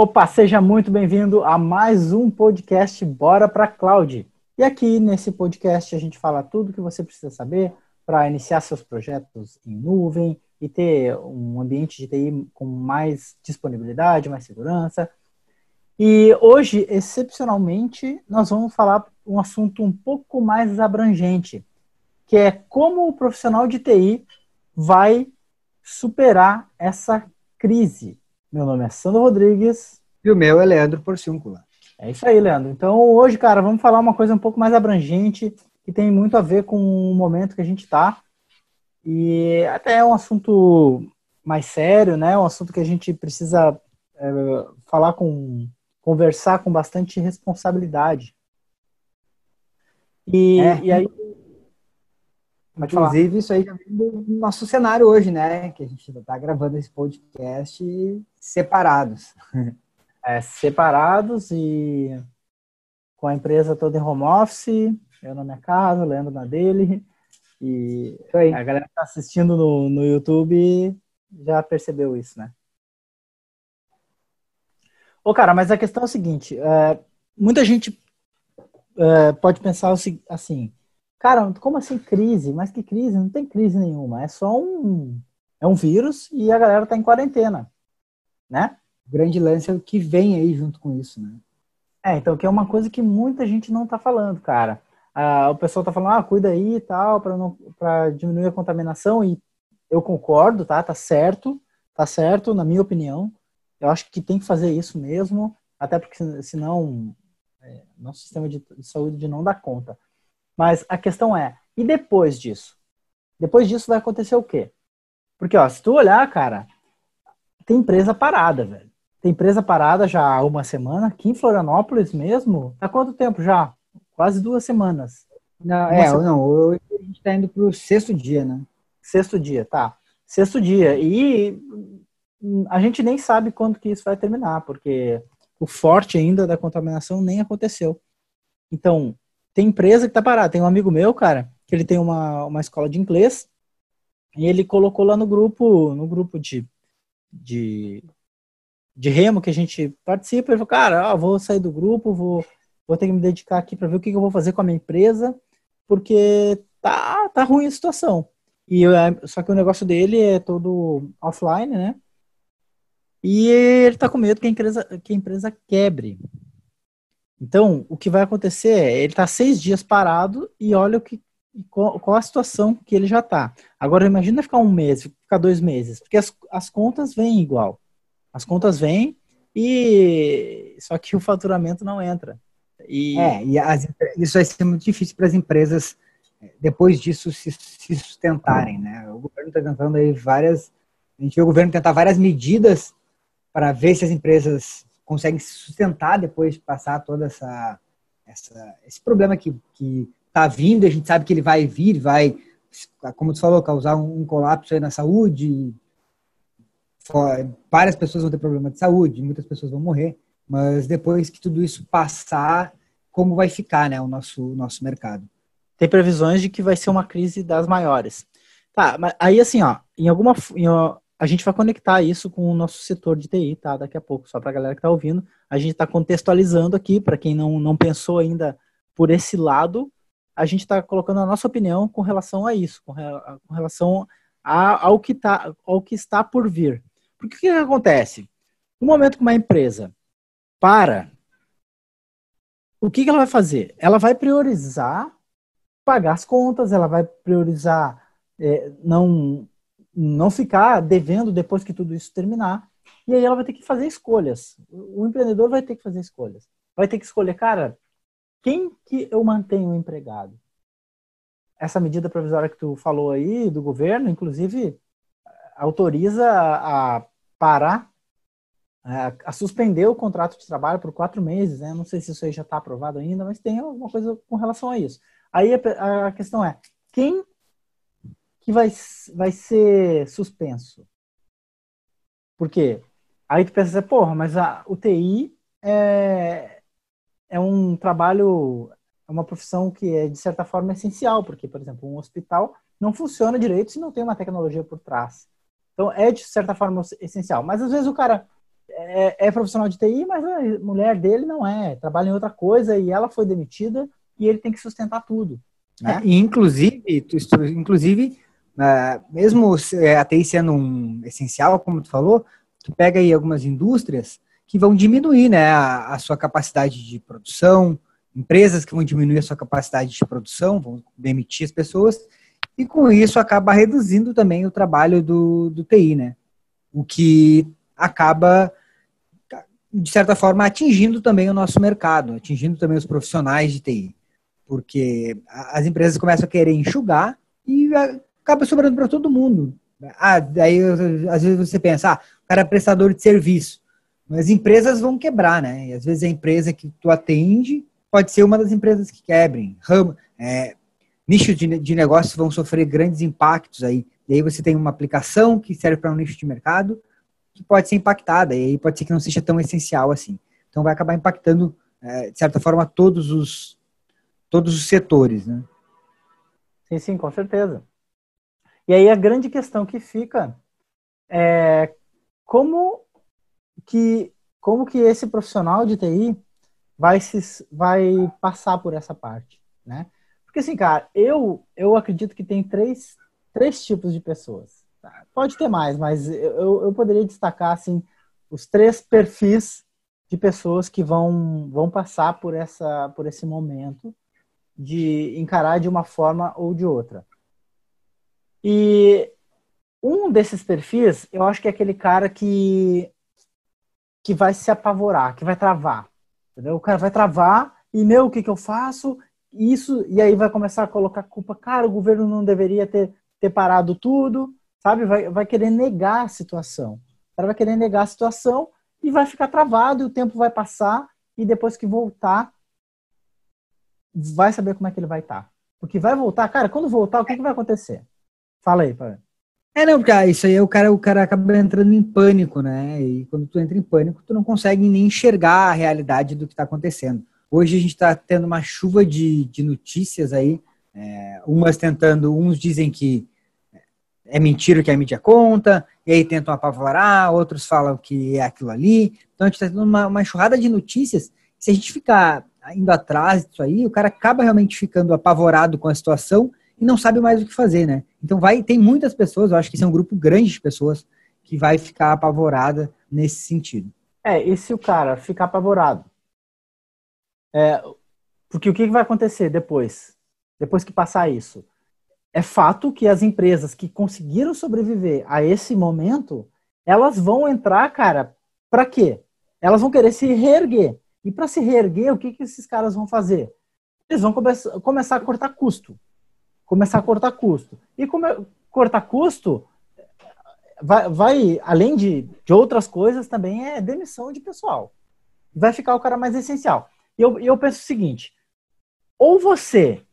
Opa, seja muito bem-vindo a mais um podcast Bora para Cloud. E aqui nesse podcast a gente fala tudo que você precisa saber para iniciar seus projetos em nuvem e ter um ambiente de TI com mais disponibilidade, mais segurança. E hoje, excepcionalmente, nós vamos falar um assunto um pouco mais abrangente, que é como o profissional de TI vai superar essa crise. Meu nome é Sandro Rodrigues. E o meu é Leandro Porciúncula. É isso aí, Leandro. Então, hoje, cara, vamos falar uma coisa um pouco mais abrangente, que tem muito a ver com o momento que a gente está. E até é um assunto mais sério, né? Um assunto que a gente precisa é, falar com, conversar com bastante responsabilidade. E, é. e aí Inclusive, isso aí já vem do nosso cenário hoje, né? Que a gente está gravando esse podcast separados. É, separados e com a empresa toda em home office, eu na minha casa, o Leandro na dele. E a galera que está assistindo no, no YouTube já percebeu isso, né? Ô, cara, mas a questão é o seguinte: é, muita gente é, pode pensar assim, Cara, como assim crise? Mas que crise? Não tem crise nenhuma. É só um. É um vírus e a galera tá em quarentena. Né? O grande lance é o que vem aí junto com isso, né? É, então, que é uma coisa que muita gente não tá falando, cara. Ah, o pessoal tá falando, ah, cuida aí e tal, para diminuir a contaminação, e eu concordo, tá? Tá certo, tá certo, na minha opinião. Eu acho que tem que fazer isso mesmo, até porque senão é, nosso sistema de saúde não dá conta. Mas a questão é, e depois disso? Depois disso vai acontecer o quê? Porque, ó, se tu olhar, cara, tem empresa parada, velho. Tem empresa parada já há uma semana. Aqui em Florianópolis mesmo, há quanto tempo já? Quase duas semanas. Não, é, semana. não, hoje a gente tá indo pro sexto dia, né? Sexto dia, tá. Sexto dia. E a gente nem sabe quando que isso vai terminar, porque o forte ainda da contaminação nem aconteceu. Então, tem empresa que tá parada. Tem um amigo meu, cara, que ele tem uma, uma escola de inglês e ele colocou lá no grupo, no grupo de, de, de remo que a gente participa. Ele falou, cara, ó, vou sair do grupo, vou, vou ter que me dedicar aqui para ver o que, que eu vou fazer com a minha empresa, porque tá, tá ruim a situação. E eu, só que o negócio dele é todo offline, né? E ele tá com medo que a empresa, que a empresa quebre. Então, o que vai acontecer é, ele está seis dias parado e olha o que, qual, qual a situação que ele já está. Agora, imagina ficar um mês, ficar dois meses, porque as, as contas vêm igual. As contas vêm e só que o faturamento não entra. E... É, e as, isso vai ser muito difícil para as empresas depois disso se, se sustentarem, né? O governo está tentando aí várias, a gente vê o governo tentar várias medidas para ver se as empresas consegue se sustentar depois de passar toda essa, essa esse problema que que está vindo. A gente sabe que ele vai vir, vai, como tu falou, causar um, colapso na saúde. Várias pessoas vão ter problema de saúde, muitas pessoas vão morrer. Mas depois que tudo isso passar, como vai ficar, né, o nosso nosso mercado? Tem previsões de que vai ser uma crise das maiores. Tá, mas aí assim, ó, em alguma em, a gente vai conectar isso com o nosso setor de TI, tá? Daqui a pouco, só para a galera que está ouvindo. A gente está contextualizando aqui, para quem não, não pensou ainda por esse lado, a gente está colocando a nossa opinião com relação a isso, com, relação a, ao, que tá, ao que está por vir. Porque o que, que acontece? No momento que uma empresa para, o que, que ela vai fazer? Ela vai priorizar pagar as contas, ela vai priorizar é, não não ficar devendo depois que tudo isso terminar. E aí ela vai ter que fazer escolhas. O empreendedor vai ter que fazer escolhas. Vai ter que escolher, cara, quem que eu mantenho empregado? Essa medida provisória que tu falou aí do governo, inclusive, autoriza a parar, a suspender o contrato de trabalho por quatro meses, né? Não sei se isso aí já está aprovado ainda, mas tem alguma coisa com relação a isso. Aí a questão é, quem que vai, vai ser suspenso. Por quê? Aí tu pensa, assim, porra, mas a UTI é, é um trabalho, é uma profissão que é, de certa forma, essencial, porque, por exemplo, um hospital não funciona direito se não tem uma tecnologia por trás. Então, é, de certa forma, essencial. Mas, às vezes, o cara é, é, profissional de TI, mas a mulher dele não é, trabalha em outra coisa e ela foi demitida e ele tem que sustentar tudo. Né? É, inclusive, inclusive uh, mesmo a TI sendo um essencial, como tu falou, tu pega aí algumas indústrias que vão diminuir né, a, a sua capacidade de produção, empresas que vão diminuir a sua capacidade de produção, vão demitir as pessoas, e com isso acaba reduzindo também o trabalho do, do TI, né? O que acaba, de certa forma, atingindo também o nosso mercado, atingindo também os profissionais de TI. Porque as empresas começam a querer enxugar e acaba sobrando para todo mundo. Ah, daí às vezes você pensa, ah, o cara é prestador de serviço. Mas empresas vão quebrar, né? E às vezes a empresa que tu atende pode ser uma das empresas que quebrem. Ram, é, nichos de, de negócios vão sofrer grandes impactos aí. E aí você tem uma aplicação que serve para um nicho de mercado que pode ser impactada, e aí pode ser que não seja tão essencial assim. Então vai acabar impactando, é, de certa forma, todos os, todos os setores, né? Sim, sim, com certeza. E aí a grande questão que fica é como que, como que esse profissional de TI vai, se, vai passar por essa parte, né? Porque assim, cara, eu, eu acredito que tem três, três tipos de pessoas. Tá? Pode ter mais, mas eu, eu poderia destacar, assim, os três perfis de pessoas que vão, vão passar por, essa, por esse momento de encarar de uma forma ou de outra. E um desses perfis, eu acho que é aquele cara que, que vai se apavorar, que vai travar. Entendeu? O cara vai travar e, meu, o que, que eu faço? Isso, e aí vai começar a colocar culpa. Cara, o governo não deveria ter, ter parado tudo, sabe? Vai, vai querer negar a situação. O cara vai querer negar a situação e vai ficar travado, e o tempo vai passar, e depois que voltar, vai saber como é que ele vai estar. Tá. Porque vai voltar, cara, quando voltar, o que, que vai acontecer? Fala aí, Fábio. É, não, porque ah, isso aí o cara, o cara acaba entrando em pânico, né? E quando tu entra em pânico, tu não consegue nem enxergar a realidade do que está acontecendo. Hoje a gente está tendo uma chuva de, de notícias aí, é, umas tentando, uns dizem que é mentira que a mídia conta, e aí tentam apavorar, outros falam que é aquilo ali. Então a gente está tendo uma, uma enxurrada de notícias. Se a gente ficar indo atrás disso aí, o cara acaba realmente ficando apavorado com a situação e não sabe mais o que fazer, né? Então vai, tem muitas pessoas, eu acho que isso é um grupo grande de pessoas que vai ficar apavorada nesse sentido. É, e se o cara ficar apavorado? É, porque o que vai acontecer depois? Depois que passar isso? É fato que as empresas que conseguiram sobreviver a esse momento, elas vão entrar, cara, para quê? Elas vão querer se reerguer. E para se reerguer, o que, que esses caras vão fazer? Eles vão come começar a cortar custo começar a cortar custo. E como cortar custo vai, vai além de, de outras coisas, também é demissão de pessoal. Vai ficar o cara mais essencial. E eu, eu penso o seguinte: ou você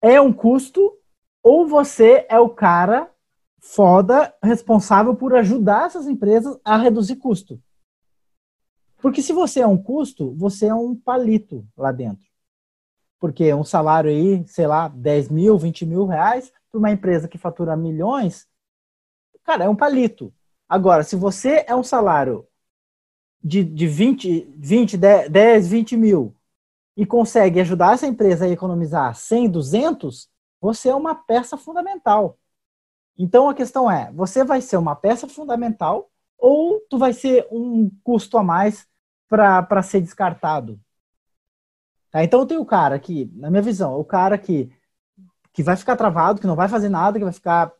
é um custo, ou você é o cara foda responsável por ajudar essas empresas a reduzir custo. Porque se você é um custo, você é um palito lá dentro. Porque um salário aí, sei lá, 10 mil, 20 mil reais, para uma empresa que fatura milhões, cara, é um palito. Agora, se você é um salário de, de 20, 20, 10, 20 mil e consegue ajudar essa empresa a economizar 100, 200, você é uma peça fundamental. Então a questão é, você vai ser uma peça fundamental ou tu vai ser um custo a mais para ser descartado? Tá? Então tem o cara que, na minha visão, o cara que, que vai ficar travado, que não vai fazer nada, que vai ficar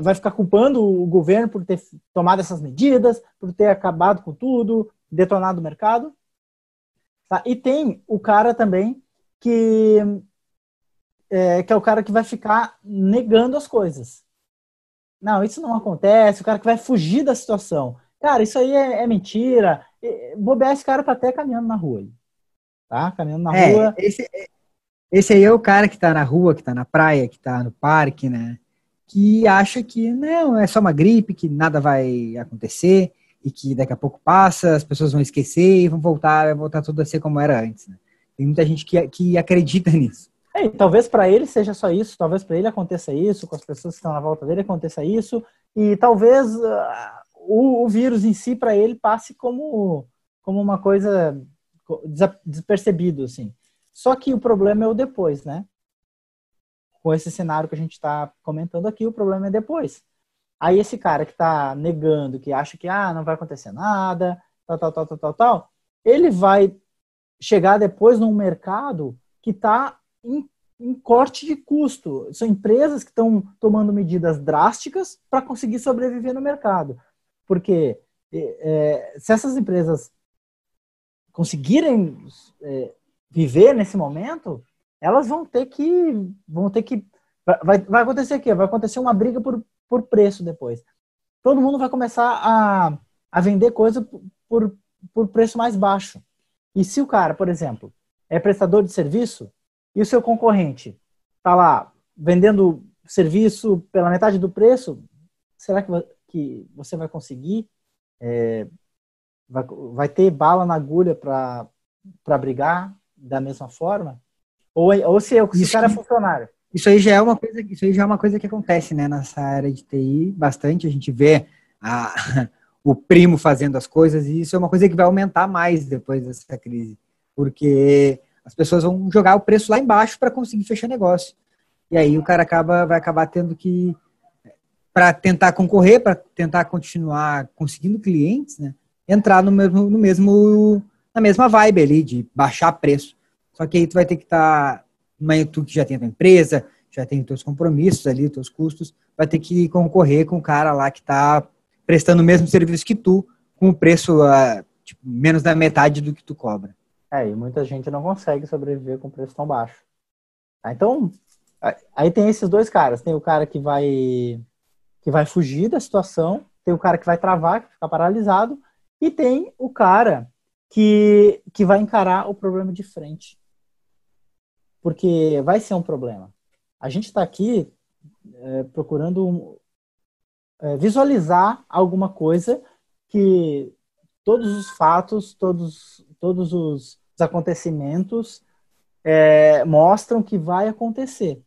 vai ficar culpando o governo por ter tomado essas medidas, por ter acabado com tudo, detonado o mercado. Tá? E tem o cara também que é, que é o cara que vai ficar negando as coisas. Não, isso não acontece, o cara que vai fugir da situação. Cara, isso aí é, é mentira. Bobear esse cara tá até caminhando na rua tá? Caminhando na é, rua. Esse, esse aí é o cara que está na rua, que está na praia, que está no parque, né? Que acha que não, é só uma gripe, que nada vai acontecer e que daqui a pouco passa, as pessoas vão esquecer e vão voltar, vai voltar tudo a ser como era antes. Né? Tem muita gente que, que acredita nisso. É, talvez para ele seja só isso, talvez para ele aconteça isso, com as pessoas que estão na volta dele aconteça isso, e talvez uh, o, o vírus em si, para ele, passe como, como uma coisa despercebido, assim. Só que o problema é o depois, né? Com esse cenário que a gente está comentando aqui, o problema é depois. Aí esse cara que está negando, que acha que ah, não vai acontecer nada, tal, tal, tal, tal, tal, tal, ele vai chegar depois num mercado que está em, em, corte de custo. São empresas que estão tomando medidas drásticas para conseguir sobreviver no mercado. Porque é, se essas empresas conseguirem é, viver nesse momento, elas vão ter que vão ter que vai, vai acontecer o quê? Vai acontecer uma briga por, por preço depois. Todo mundo vai começar a, a vender coisa por, por preço mais baixo. E se o cara, por exemplo, é prestador de serviço e o seu concorrente está lá vendendo serviço pela metade do preço, será que, que você vai conseguir? É, vai, vai ter bala na agulha para brigar da mesma forma? Ou, ou se, se o cara é funcionário? Isso aí já é uma coisa, isso aí já é uma coisa que acontece, né, nessa área de TI, bastante. A gente vê a, o primo fazendo as coisas, e isso é uma coisa que vai aumentar mais depois dessa crise, porque as pessoas vão jogar o preço lá embaixo para conseguir fechar negócio. E aí o cara acaba, vai acabar tendo que, para tentar concorrer, para tentar continuar conseguindo clientes, né, entrar no mesmo, no mesmo, na mesma vibe ali de baixar preço. Só que aí tu vai ter que estar, tá, tu que já tem a tua empresa, já tem os teus compromissos ali, os teus custos, vai ter que concorrer com o cara lá que está prestando o mesmo serviço que tu, com o preço uh, tipo, menos da metade do que tu cobra. É, e muita gente não consegue sobreviver com preço tão baixo. Tá, então, aí tem esses dois caras. Tem o cara que vai que vai fugir da situação, tem o cara que vai travar, que fica paralisado, e tem o cara que, que vai encarar o problema de frente. Porque vai ser um problema. A gente está aqui é, procurando é, visualizar alguma coisa que todos os fatos, todos, todos os acontecimentos é, mostram que vai acontecer,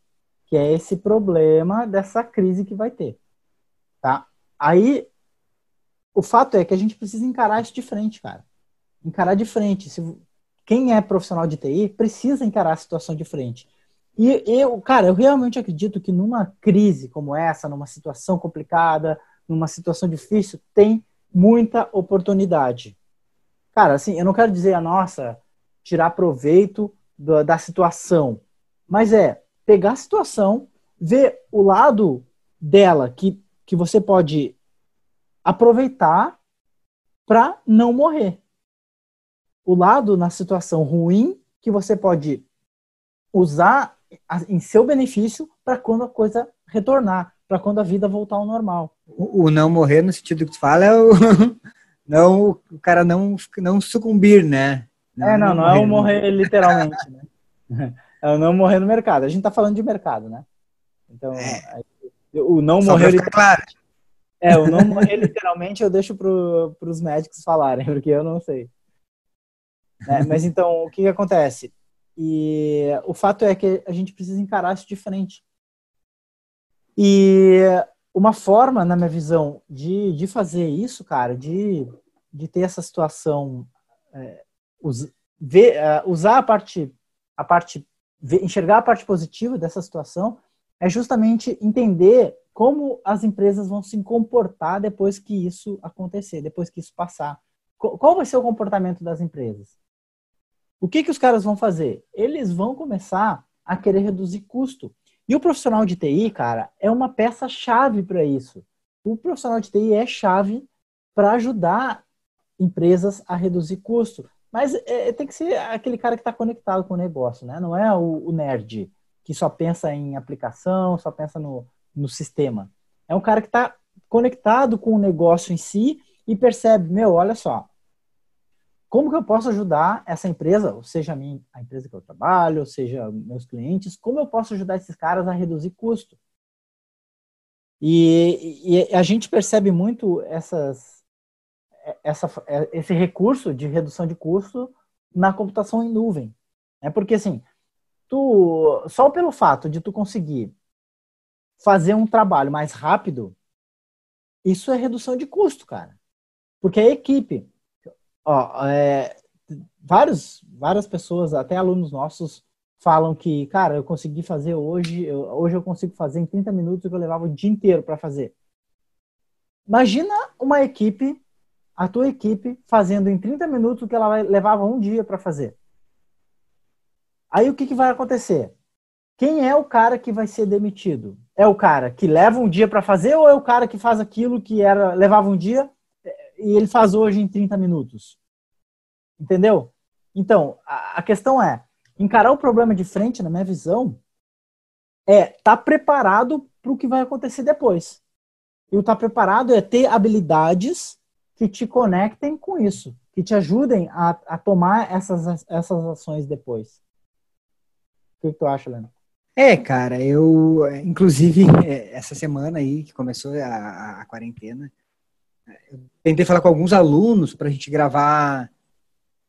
que é esse problema dessa crise que vai ter, tá? Aí, o fato é que a gente precisa encarar isso de frente, cara. Encarar de frente. Se, quem é profissional de TI precisa encarar a situação de frente. E eu, cara, eu realmente acredito que numa crise como essa, numa situação complicada, numa situação difícil, tem muita oportunidade. Cara, assim, eu não quero dizer a nossa tirar proveito da, da situação, mas é pegar a situação, ver o lado dela que, que você pode aproveitar para não morrer. O lado na situação ruim que você pode usar em seu benefício para quando a coisa retornar, para quando a vida voltar ao normal. O, o, não morrer no sentido que tu fala é o não o cara não não sucumbir, né? Não, é, não, não, é o morrer literalmente, né? É o não morrer no mercado. A gente tá falando de mercado, né? Então, é. o não Só morrer claro. É, o não literalmente eu deixo para os médicos falarem, porque eu não sei. É, mas então, o que, que acontece? E o fato é que a gente precisa encarar isso de frente. E uma forma, na minha visão, de, de fazer isso, cara, de, de ter essa situação, é, us, ver, uh, usar a parte, a parte ver, enxergar a parte positiva dessa situação, é justamente entender como as empresas vão se comportar depois que isso acontecer, depois que isso passar. Qual vai ser o comportamento das empresas? O que, que os caras vão fazer? Eles vão começar a querer reduzir custo. E o profissional de TI, cara, é uma peça-chave para isso. O profissional de TI é chave para ajudar empresas a reduzir custo. Mas é, tem que ser aquele cara que está conectado com o negócio, né? Não é o, o, nerd que só pensa em aplicação, só pensa no, no sistema. É um cara que está conectado com o negócio em si e percebe, meu, olha só, como que eu posso ajudar essa empresa, ou seja a, minha, a empresa que eu trabalho, ou seja meus clientes, como eu posso ajudar esses caras a reduzir custo? E, e a gente percebe muito essas, essa, esse recurso de redução de custo na computação em nuvem. É porque assim, tu só pelo fato de tu conseguir fazer um trabalho mais rápido, isso é redução de custo, cara. Porque a equipe, ó, é, vários, várias pessoas, até alunos nossos, falam que, cara, eu consegui fazer hoje, eu, hoje eu consigo fazer em 30 minutos o que eu levava o dia inteiro para fazer. Imagina uma equipe, a tua equipe, fazendo em 30 minutos o que ela levava um dia para fazer. Aí o que, que vai acontecer? Quem é o cara que vai ser demitido? É o cara que leva um dia para fazer ou é o cara que faz aquilo que era levava um dia e ele faz hoje em 30 minutos? Entendeu? Então, a, a questão é, encarar o problema de frente, na minha visão, é estar tá preparado para o que vai acontecer depois. E o estar tá preparado é ter habilidades que te conectem com isso, que te ajudem a, a tomar essas, essas ações depois. Que, que tu acha, Lena? É, cara, eu, inclusive, é, essa semana aí que começou a, a quarentena, eu tentei falar com alguns alunos para a gente gravar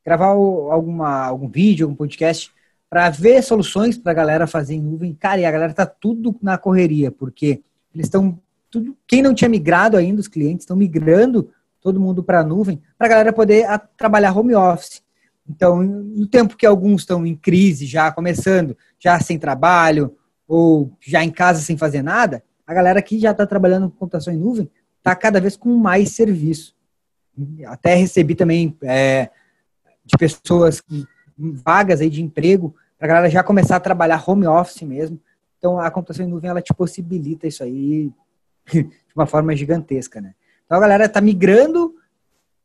gravar alguma, algum vídeo, algum podcast, para ver soluções para a galera fazer em nuvem. Cara, e a galera tá tudo na correria, porque eles estão tudo. Quem não tinha migrado ainda, os clientes estão migrando todo mundo para a nuvem, para a galera poder a, trabalhar home office. Então, no tempo que alguns estão em crise, já começando, já sem trabalho, ou já em casa sem fazer nada, a galera que já está trabalhando com computação em nuvem está cada vez com mais serviço. Até recebi também é, de pessoas que, vagas aí de emprego, para a galera já começar a trabalhar home office mesmo. Então, a computação em nuvem, ela te possibilita isso aí de uma forma gigantesca, né? Então, a galera está migrando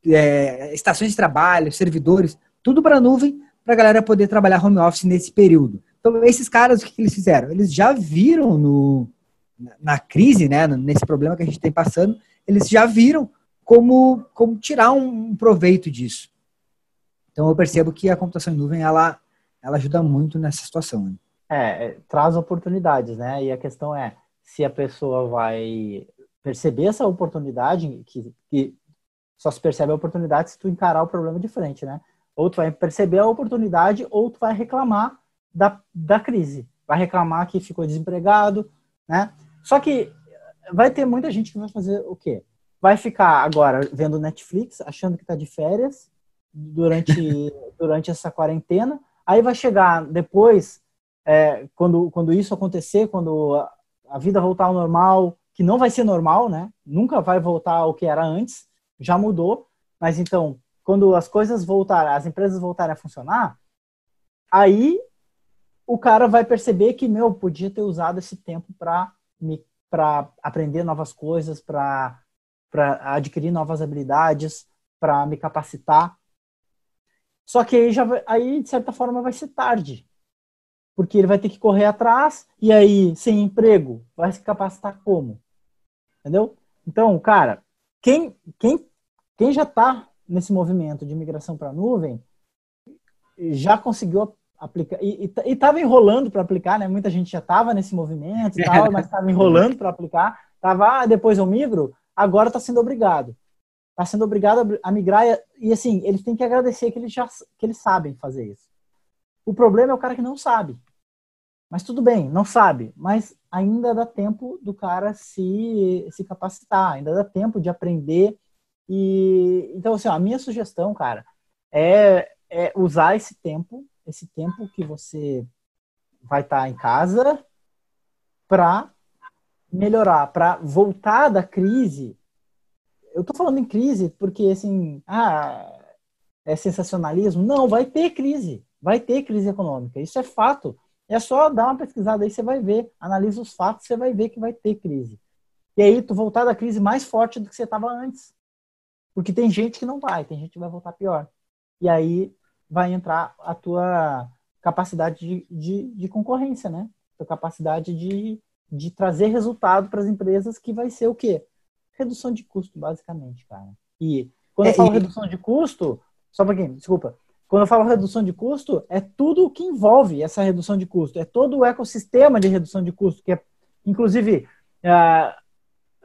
é, estações de trabalho, servidores, tudo para a nuvem, para a galera poder trabalhar home office nesse período. Então, esses caras, o que, eles fizeram? Eles já viram no, na crise, né, nesse problema que a gente tem passando, eles já viram como, como tirar um, um proveito disso. Então eu percebo que a computação em nuvem ela, ela ajuda muito nessa situação. Né? É, é, traz oportunidades, né? E a questão é se a pessoa vai perceber essa oportunidade, que, que só se percebe a oportunidade se tu encarar o problema de frente, né? Ou tu vai perceber a oportunidade ou tu vai reclamar da, da crise. Vai reclamar que ficou desempregado, né? Só que vai ter muita gente que vai fazer o quê? Vai ficar agora vendo Netflix, achando que está de férias, durante, durante essa quarentena. Aí vai chegar depois, é, quando, quando isso acontecer, quando a, a vida voltar ao normal, que não vai ser normal, né? Nunca vai voltar ao que era antes, já mudou. Mas então, quando as coisas voltarem, as empresas voltarem a funcionar, aí o cara vai perceber que, meu, podia ter usado esse tempo para para aprender novas coisas, para adquirir novas habilidades, para me capacitar. Só que aí, já, aí, de certa forma, vai ser tarde. Porque ele vai ter que correr atrás, e aí, sem emprego, vai se capacitar como? Entendeu? Então, cara, quem, quem, quem já está nesse movimento de migração para a nuvem, já conseguiu aplicar, e estava enrolando para aplicar, né? Muita gente já estava nesse movimento e tal, mas estava enrolando para aplicar. Tava, ah, depois eu migro, agora está sendo obrigado está sendo obrigado a migrar e, assim, eles têm que agradecer que eles já que eles sabem fazer isso. O problema é o cara que não sabe. Mas tudo bem, não sabe, mas ainda dá tempo do cara se, se capacitar, ainda dá tempo de aprender. E então assim, ó, a minha sugestão, cara, é, é usar esse tempo, esse tempo que você vai estar tá em casa para melhorar, para voltar da crise eu tô falando em crise porque, assim, ah, é sensacionalismo. Não, vai ter crise. Vai ter crise econômica. Isso é fato. É só dar uma pesquisada aí, você vai ver. Analisa os fatos, você vai ver que vai ter crise. E aí, tu voltar da crise mais forte do que você estava antes. Porque tem gente que não vai, tem gente que vai voltar pior. E aí vai entrar a tua capacidade de, de, de concorrência, né? Tua capacidade de, de trazer resultado para as empresas que vai ser o quê? redução de custo, basicamente, cara. E quando é, eu falo e... redução de custo, só para quem, desculpa. Quando eu falo redução de custo, é tudo o que envolve essa redução de custo. É todo o ecossistema de redução de custo, que é, inclusive, é,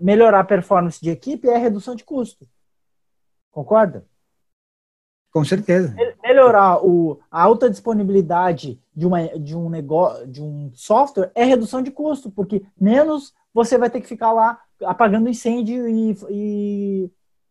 melhorar a performance de equipe é redução de custo. Concorda? Com certeza. Melhorar o, a alta disponibilidade de, uma, de um negócio, de um software é redução de custo, porque menos você vai ter que ficar lá apagando incêndio e, e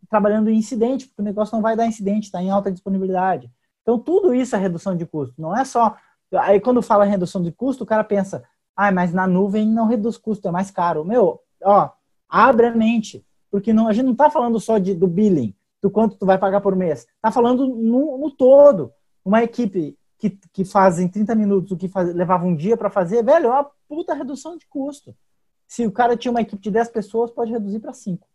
trabalhando em incidente, porque o negócio não vai dar incidente, está em alta disponibilidade. Então, tudo isso é redução de custo. Não é só. Aí, quando fala em redução de custo, o cara pensa, ah, mas na nuvem não reduz custo, é mais caro. Meu, ó, abre a mente. Porque não, a gente não está falando só de, do billing, do quanto tu vai pagar por mês. Está falando no, no, todo. Uma equipe que, que faz em 30 minutos o que faz, levava um dia para fazer, velho, é uma puta redução de custo. Se o cara tinha uma equipe de 10 pessoas, pode reduzir para 5.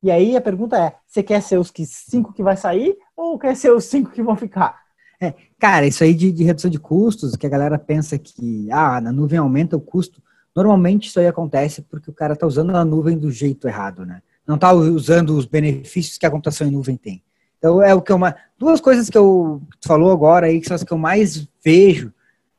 E aí a pergunta é: você quer ser os que, cinco que vai sair ou quer ser os cinco que vão ficar? É, cara, isso aí de, de, redução de custos, que a galera pensa que ah, na nuvem aumenta o custo. Normalmente isso aí acontece porque o cara está usando a nuvem do jeito errado, né? Não está usando os benefícios que a computação em nuvem tem. Então é o que eu duas coisas que eu falou agora aí que são as que eu mais vejo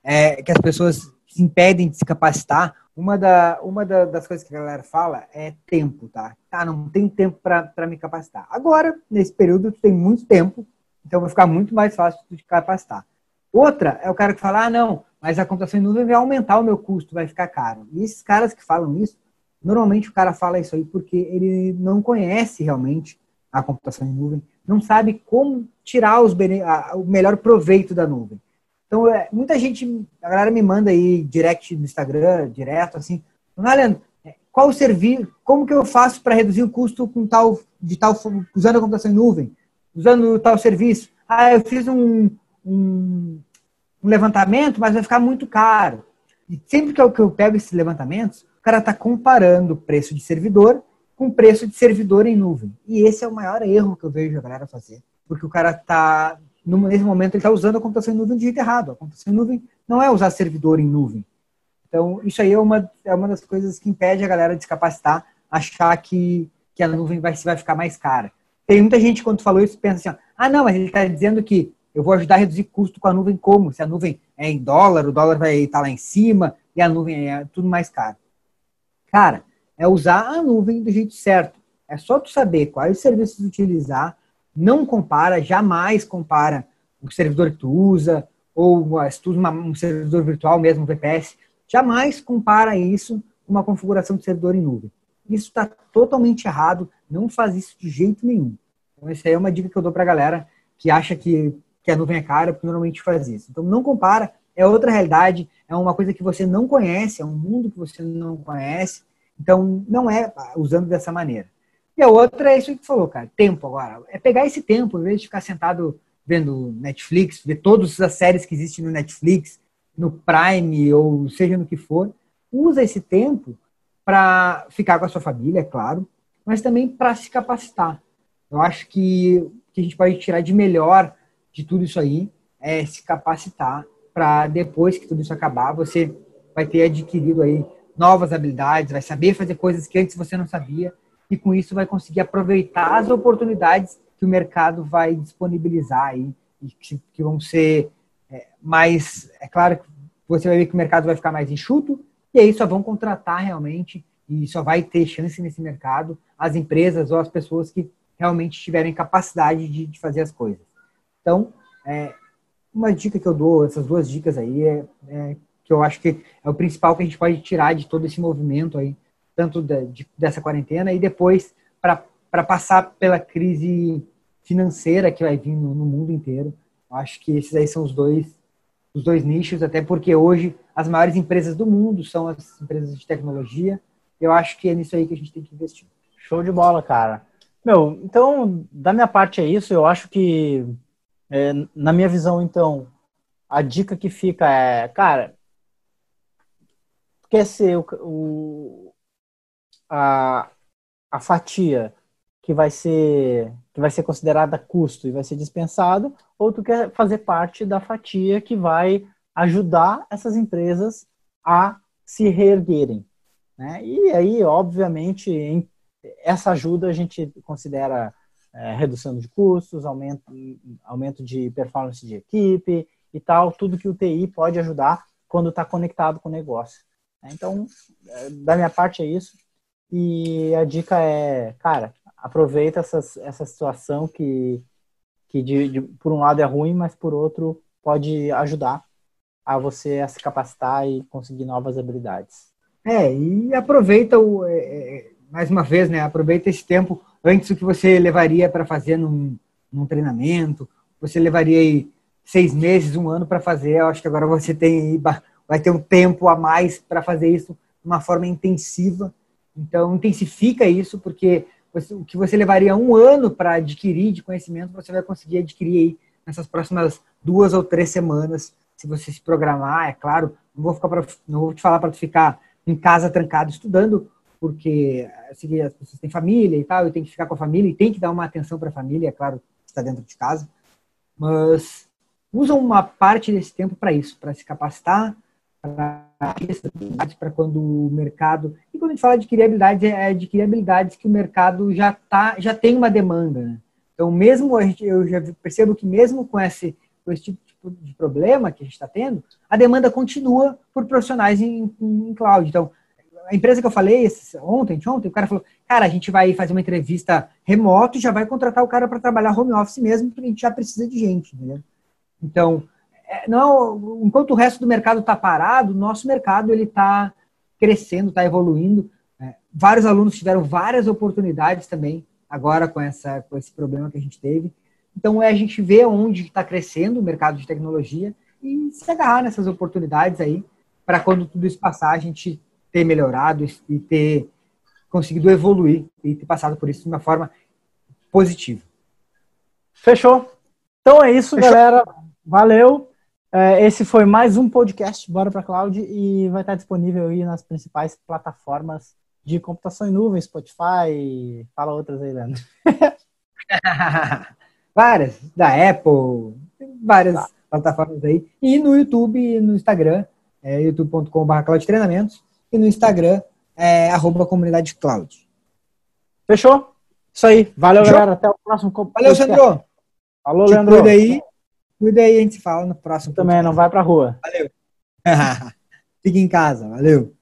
é, que as pessoas se impedem de se capacitar. Uma, da, uma da, das coisas que a galera fala é tempo, tá? Ah, não tem tempo para me capacitar. Agora, nesse período, tu tem muito tempo então vai ficar muito mais fácil de capacitar. Outra é o cara que fala, ah, não, mas a computação em nuvem vai aumentar o meu custo, vai ficar caro. E esses caras que falam isso, normalmente o cara fala isso aí porque ele não conhece realmente a computação em nuvem, não sabe como tirar os o melhor proveito da nuvem. Então, é, muita gente, a galera me manda aí direct no Instagram, direto, assim, Leandro, é, qual serviço, como que eu faço para reduzir o custo com tal, de tal, usando a computação em nuvem? usando tal serviço. Ah, eu fiz um, um, um levantamento, mas vai ficar muito caro. E sempre que eu, que eu pego esses levantamentos, cara está comparando o preço de servidor com o preço de servidor em nuvem. E esse é o maior erro que eu vejo a galera fazer. Porque o cara está, nesse momento, ele está usando a computação em nuvem de jeito errado. A computação em nuvem não é usar servidor em nuvem. Então, isso aí é uma, é uma das coisas que impede a galera de se capacitar, achar que, que a nuvem vai, vai ficar mais cara. Tem muita gente, quando falou isso, pensa assim: ah, não, mas ele está dizendo que eu vou ajudar a reduzir custo com a nuvem como? Se a nuvem é em dólar, o dólar vai estar lá em cima e a nuvem é tudo mais caro. Cara, é usar a nuvem do jeito certo. É só tu saber quais serviços utilizar, não compara, jamais compara o servidor que tu usa, ou se tu usa um servidor virtual mesmo, VPS, jamais compara isso com uma configuração de servidor em nuvem. Isso está totalmente errado, não faz isso de jeito nenhum. Então, essa aí é uma dica que eu dou para a galera que acha que, que a nuvem é cara, porque normalmente faz isso. Então, não compara, é outra realidade, é uma coisa que você não conhece, é um mundo que você não conhece. Então, não é usando dessa maneira. E a outra é isso que falou, cara, tempo agora. É pegar esse tempo, em vez de ficar sentado vendo Netflix, ver todas as séries que existem no Netflix, no Prime, ou seja no que for, usa esse tempo para ficar com a sua família, é claro, mas também para se capacitar. Eu acho que que a gente pode tirar de melhor de tudo isso aí é se capacitar para depois que tudo isso acabar, você vai ter adquirido aí novas habilidades, vai saber fazer coisas que antes você não sabia e com isso vai conseguir aproveitar as oportunidades que o mercado vai disponibilizar aí e que, que vão ser é, mais, é claro que você vai ver que o mercado vai ficar mais enxuto e aí só vão contratar realmente e só vai ter chance nesse mercado as empresas ou as pessoas que realmente tiverem capacidade de, de fazer as coisas. Então, é, uma dica que eu dou, essas duas dicas aí, é, é, que eu acho que é o principal que a gente pode tirar de todo esse movimento aí, tanto de, de, dessa quarentena e depois para passar pela crise financeira que vai vir no, no mundo inteiro. Eu acho que esses aí são os dois os dois nichos, até porque hoje as maiores empresas do mundo são as empresas de tecnologia. Eu acho que é nisso aí que a gente tem que investir. Show de bola, cara. Meu, então, da minha parte é isso. Eu acho que, é, na minha visão, então, a dica que fica é, cara, quer ser o, o a, a fatia que vai ser que vai ser considerada custo e vai ser dispensado, ou tu quer fazer parte da fatia que vai ajudar essas empresas a se reerguerem. Né? E aí, obviamente, essa ajuda a gente considera é, redução de custos, aumento, aumento de performance de equipe e tal, tudo que o TI pode ajudar quando está conectado com o negócio. Então, é, da minha parte é isso. E a dica é, cara, aproveita essa, essa situação que, que de, de, por um lado é ruim, mas por outro pode ajudar a você a se capacitar e conseguir novas habilidades. É, e aproveita o. É, é mais uma vez, né, aproveita esse tempo antes do que você levaria para fazer num, num, treinamento, você levaria aí seis meses, um ano para fazer. Eu acho que agora você tem vai ter um tempo a mais para fazer isso de uma forma intensiva. Então, intensifica isso, porque você, o que você levaria um ano para adquirir de conhecimento, você vai conseguir adquirir aí nessas próximas duas ou três semanas, se você se programar, é claro. Não vou, ficar pra, não vou te falar para ficar em casa trancado estudando, porque assim, as pessoas têm família e tal, e tem que ficar com a família, e tem que dar uma atenção para a família, é claro, está dentro de casa. Mas usam uma parte desse tempo para isso, para se capacitar, para quando o mercado. E quando a gente fala de adquirir habilidades, é adquirir habilidades que o mercado já, tá, já tem uma demanda. Né? Então, mesmo eu já percebo que mesmo com esse, com esse tipo de problema que a gente está tendo, a demanda continua por profissionais em, em cloud. Então, a empresa que eu falei ontem, ontem, o cara falou, cara, a gente vai fazer uma entrevista remoto e já vai contratar o cara para trabalhar home office mesmo, porque a gente já precisa de gente, entendeu? Então, é, não, enquanto o resto do mercado está parado, o nosso mercado ele está crescendo, está evoluindo. É, vários alunos tiveram várias oportunidades também agora com, essa, com esse problema que a gente teve. Então é a gente ver onde está crescendo o mercado de tecnologia e se agarrar nessas oportunidades aí para quando tudo isso passar a gente ter melhorado e ter conseguido evoluir e ter passado por isso de uma forma positiva. Fechou. Então é isso, Fechou. galera. Valeu. É, esse foi mais um podcast Bora para Cloud e vai estar disponível aí nas principais plataformas de computação em nuvem, Spotify, fala outras aí, Leandro. várias, da Apple, várias tá. plataformas aí. E no YouTube e no Instagram, é youtube.com.br e no Instagram é arroba comunidade cloud. Fechou? Isso aí. Valeu, Fechou? galera. Até o próximo. Valeu, Sandro. Falou, Leandro. Cuida aí. Cuida aí, a gente se fala no próximo. Também, não vai pra rua. Valeu. Fique em casa. Valeu.